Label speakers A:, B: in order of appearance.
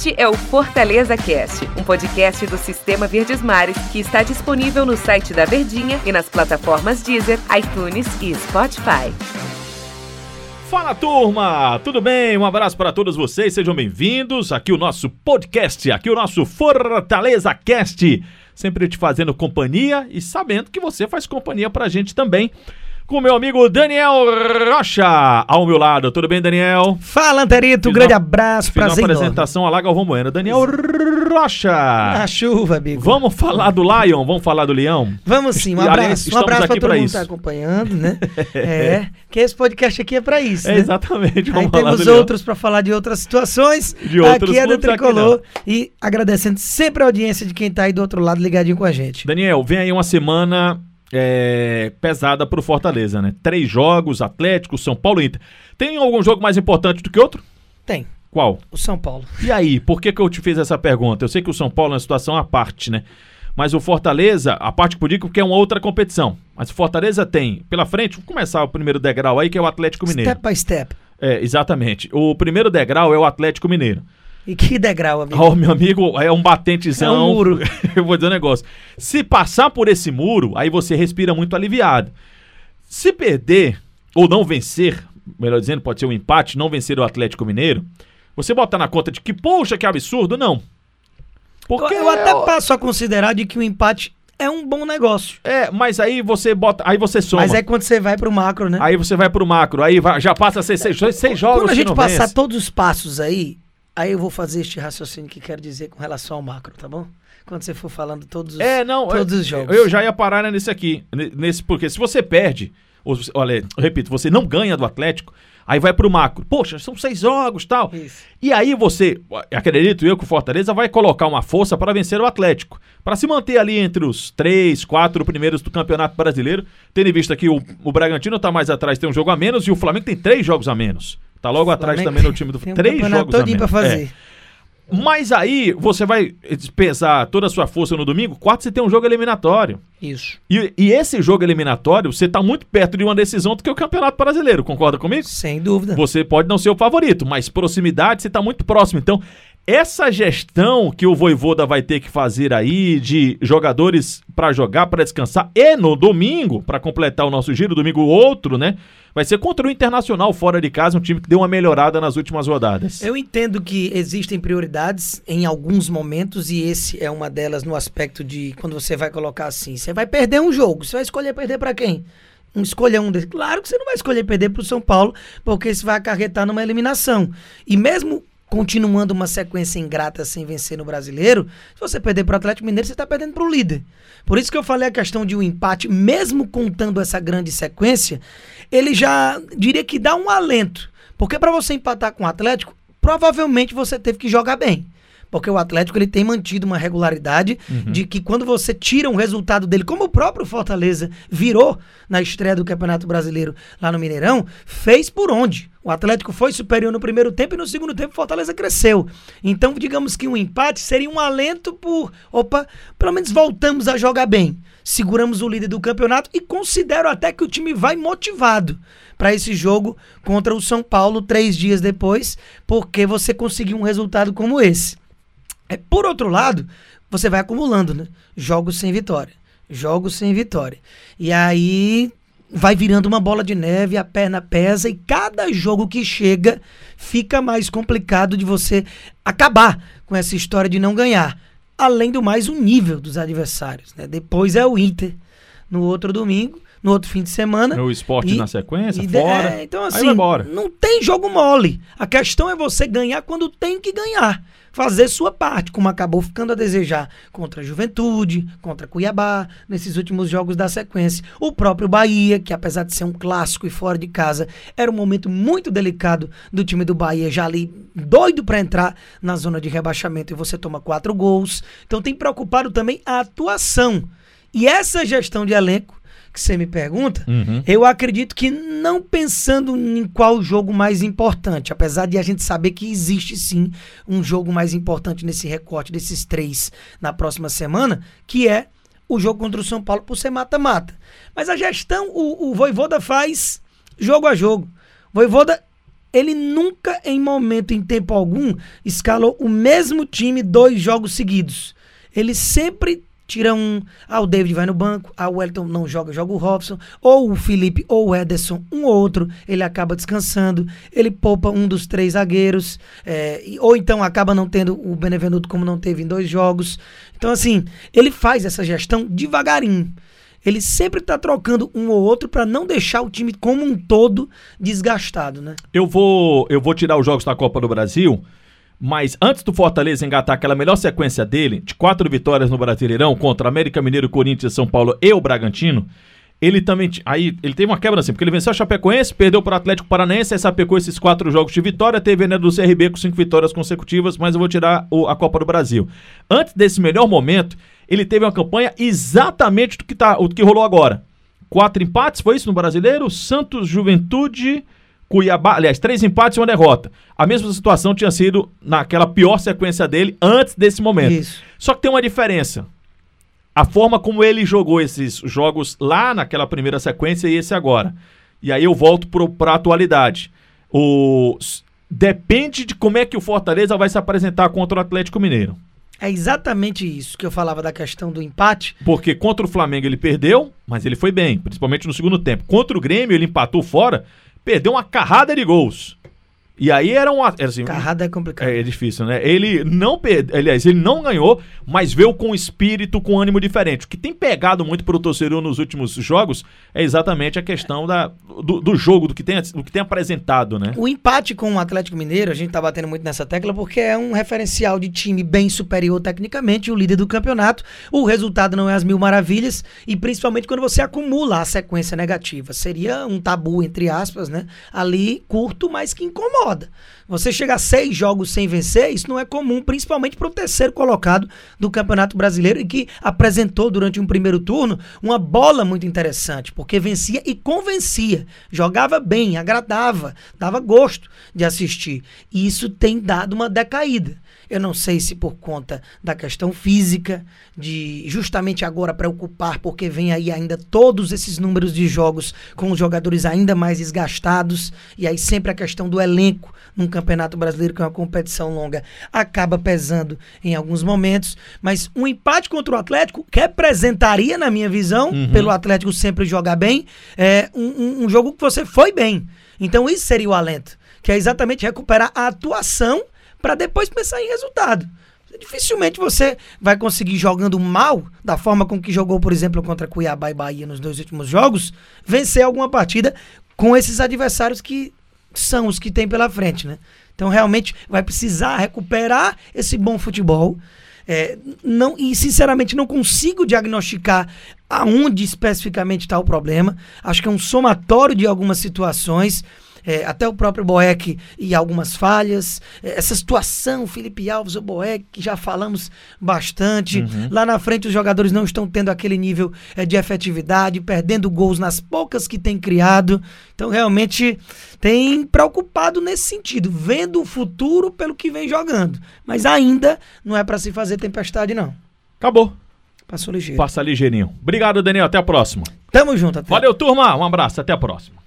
A: Este é o Fortaleza Cast, um podcast do Sistema Verdes Mares que está disponível no site da Verdinha e nas plataformas Deezer, iTunes e Spotify.
B: Fala turma, tudo bem? Um abraço para todos vocês, sejam bem-vindos. Aqui o nosso podcast, aqui o nosso Fortaleza Cast, sempre te fazendo companhia e sabendo que você faz companhia pra gente também com meu amigo Daniel Rocha ao meu lado. Tudo bem, Daniel?
C: Fala, Anterito. Um grande abraço,
B: Fiz
C: prazer.
B: uma apresentação a lá Galvão Bueno. Daniel Rocha.
C: Na chuva, amigo.
B: Vamos falar do Lion? Vamos falar do Leão?
C: Vamos sim. Um
B: E, aliás,
C: abraço. Um abraço pra todo mundo que tá acompanhando, né? é, que esse podcast aqui é pra isso,
B: É,
C: né?
B: exatamente. Vamos
C: Aí temos outros pra falar de outras situações.
B: De outros
C: aqui é do Tricolor. E agradecendo sempre a audiência de quem tá aí do outro lado ligadinho com a gente.
B: Daniel, vem aí uma semana é, pesada pro Fortaleza, né? Três jogos, Atlético, São Paulo e Inter. Tem algum jogo mais importante do que outro?
C: Tem
B: Qual?
C: o São Paulo.
B: E aí, por que, que eu te fiz essa pergunta? Eu sei que o São Paulo é uma situação à parte, né? Mas o Fortaleza, a parte que eu digo que é uma outra competição. Mas o Fortaleza tem pela frente, vamos começar o primeiro degrau aí, que é o Atlético Mineiro.
C: Step by step.
B: É, exatamente. O primeiro degrau é o Atlético Mineiro.
C: E que degrau, amigo.
B: Ó, meu amigo, é um batentezão.
C: É um muro.
B: eu vou dizer um negócio. Se passar por esse muro, aí você respira muito aliviado. Se perder, ou não vencer, melhor dizendo, pode ser um empate, não vencer o Atlético Mineiro, você botar na conta de que, poxa, que absurdo, não. Porque
C: eu até passo a considerar de que o empate é um bom negócio.
B: É, mas aí você bota, aí você soma.
C: Mas é quando você vai pro macro, né?
B: Aí você vai pro macro, aí vai- já passa a ser seis, seis jogos
C: Quando a gente passar
B: vence.
C: todos os passos aí, aí eu vou fazer este raciocínio que quero dizer com relação ao macro, tá bom? Quando você for falando todos os,
B: É, não,
C: todos
B: eu,
C: os jogos.
B: Eu já ia parar nesse aqui, ne- nesse porque se você perde, ou, olha, repito, você não ganha do Atlético, aí vai pro macro. Poxa, são seis jogos, tal.
C: Isso.
B: E aí você, acredito eu que o Fortaleza vai colocar uma força para vencer o Atlético, para se manter ali entre os três, quatro primeiros do Campeonato Brasileiro, tendo em vista que o, o Bragantino tá mais atrás, tem um jogo a menos e o Flamengo tem três jogos a menos. Tá logo atrás
C: Flamengo
B: também no time do
C: um
B: três
C: campeonato
B: jogos a
C: todinho
B: menos.
C: pra
B: É.
C: fazer.
B: Mas aí você vai pesar toda a sua força no domingo, quarto você tem um jogo eliminatório.
C: Isso.
B: E, e esse jogo eliminatório, você tá muito perto de uma decisão do que o Campeonato Brasileiro, concorda comigo?
C: Sem dúvida.
B: Você pode não ser o favorito, mas proximidade você tá muito próximo. Então, essa gestão que o Voivoda vai ter que fazer aí de jogadores pra jogar, pra descansar e no domingo, pra completar o nosso giro, domingo outro, né? Vai ser contra o Internacional fora de casa, um time que deu uma melhorada nas últimas rodadas.
C: Eu entendo que existem prioridades em alguns momentos e esse é uma delas no aspecto de quando você vai colocar assim, você vai perder um jogo, você vai escolher perder pra quem? Um, escolher um desses. Claro que você não vai escolher perder pro São Paulo, porque isso vai acarretar numa eliminação. E mesmo continuando uma sequência ingrata sem vencer no brasileiro, se você perder pro Atlético Mineiro, você tá perdendo pro líder. Por isso que eu falei a questão de um empate, mesmo contando essa grande sequência, ele já diria que dá um alento. Porque para você empatar com o Atlético, provavelmente você teve que jogar bem. Porque o Atlético ele tem mantido uma regularidade de que quando você tira um resultado dele, como o próprio Fortaleza virou na estreia do Campeonato Brasileiro lá no Mineirão, fez por onde? O Atlético foi superior no primeiro tempo e no segundo tempo o Fortaleza cresceu. Então, digamos que um empate seria um alento por, opa, pelo menos voltamos a jogar bem. Seguramos o líder do campeonato e considero até que o time vai motivado para esse jogo contra o São Paulo três dias depois, porque você conseguiu um resultado como esse. É, por outro lado, você vai acumulando, né? Jogos sem vitória. Jogos sem vitória. E aí vai virando uma bola de neve, a perna pesa e cada jogo que chega fica mais complicado de você acabar com essa história de não ganhar. Além do mais, o nível dos adversários. Né? Depois é o Inter no outro domingo, no outro fim de semana.
B: O esporte
C: E-
B: na sequência,
C: e
B: fora.
C: é, então, assim, não tem jogo mole. A questão é você ganhar quando tem que ganhar. Fazer sua parte, como acabou ficando a desejar contra a Juventude, contra Cuiabá, nesses últimos jogos da sequência. O próprio Bahia, que apesar de ser um clássico e fora de casa, era um momento muito delicado do time do Bahia, já ali doido para entrar na zona de rebaixamento e você toma quatro gols. Então tem preocupado também a atuação. E essa gestão de elenco que você me pergunta,
B: Uhum.
C: eu acredito que não pensando em qual jogo mais importante, apesar de a gente saber que existe sim um jogo mais importante nesse recorte desses três na próxima semana, que é o jogo contra o São Paulo por ser mata-mata. Mas a gestão, o, o Voivoda faz jogo a jogo. Voivoda ele nunca, em momento, em tempo algum, escalou o mesmo time dois jogos seguidos. Ele sempre tira um. Ah, o David vai no banco, ah, o Wellington não joga, joga o Robson, ou o Felipe ou o Ederson, um ou outro, ele acaba descansando, ele poupa um dos três zagueiros, é, ou então acaba não tendo o Benevenuto como não teve em dois jogos. Então, assim, ele faz essa gestão devagarinho. Ele sempre tá trocando um ou outro para não deixar o time como um todo desgastado, né?
B: Eu vou, eu vou tirar os jogos da Copa do Brasil mas antes do Fortaleza engatar aquela melhor sequência dele, de quatro vitórias no Brasileirão contra América Mineiro, Corinthians, São Paulo e o Bragantino, ele também. Aí ele teve uma quebra assim, porque ele venceu a Chapecoense, perdeu para o Atlético Paranaense, aí sapecou esses quatro jogos de vitória, teve né, do CRB com cinco vitórias consecutivas, mas eu vou tirar o, a Copa do Brasil. Antes desse melhor momento, ele teve uma campanha exatamente do que, tá, do que rolou agora. Quatro empates, foi isso no brasileiro? Santos, Juventude. Cuiabá, aliás, três empates e uma derrota. A mesma situação tinha sido naquela pior sequência dele antes desse momento. Isso. Só que tem uma diferença. A forma como ele jogou esses jogos lá naquela primeira sequência e esse agora. E aí eu volto para a atualidade. O, depende de como é que o Fortaleza vai se apresentar contra o Atlético Mineiro.
C: É exatamente isso que eu falava da questão do empate.
B: Porque contra o Flamengo ele perdeu, mas ele foi bem, principalmente no segundo tempo. Contra o Grêmio ele empatou fora, perdeu uma carrada de gols. E aí era um. Era assim,
C: Carrada é complicado.
B: É, é, difícil, né? Ele não perdeu. Aliás, ele não ganhou, mas veio com espírito, com ânimo diferente. O que tem pegado muito pro torcedor nos últimos jogos é exatamente a questão da, do, do, jogo, do que, tem, do que tem apresentado, né?
C: O empate com o Atlético Mineiro, a gente tá batendo muito nessa tecla, porque é um referencial de time bem superior tecnicamente, o líder do campeonato. O resultado não é as mil maravilhas, e principalmente quando você acumula a sequência negativa. Seria um tabu, entre aspas, né? Ali curto, mas que incomoda incomoda. Você chegar seis jogos sem vencer, isso não é comum, principalmente para o terceiro colocado do Campeonato Brasileiro e que apresentou durante um primeiro turno uma bola muito interessante, porque vencia e convencia, jogava bem, agradava, dava gosto de assistir. E isso tem dado uma decaída. Eu não sei se por conta da questão física, de justamente agora preocupar, porque vem aí ainda todos esses números de jogos com os jogadores ainda mais desgastados, e aí sempre a questão do elenco num campeonato brasileiro, que é uma competição longa, acaba pesando em alguns momentos. Mas um empate contra o Atlético representaria, na minha visão, uhum. pelo Atlético sempre jogar bem, é um, um, um jogo que você foi bem. Então isso seria o alento, que é exatamente recuperar a atuação para depois pensar em resultado. Dificilmente você vai conseguir jogando mal, da forma com que jogou, por exemplo, contra Cuiabá e Bahia nos dois últimos jogos, vencer alguma partida com esses adversários que são os que tem pela frente, né? Então realmente vai precisar recuperar esse bom futebol. É, não, e sinceramente não consigo diagnosticar aonde especificamente está o problema. Acho que é um somatório de algumas situações é, até o próprio Boeck e algumas falhas. É, essa situação, Felipe Alves, o Boeck, que já falamos bastante. Uhum. Lá na frente os jogadores não estão tendo aquele nível é, de efetividade, perdendo gols nas poucas que tem criado. Então realmente tem preocupado nesse sentido, vendo o futuro pelo que vem jogando. Mas ainda não é para se fazer tempestade, não.
B: Acabou.
C: Passou ligeiro.
B: Passa ligeirinho. Obrigado, Daniel. Até a próxima.
C: Tamo junto. Até.
B: Valeu, turma. Um abraço. Até a próxima.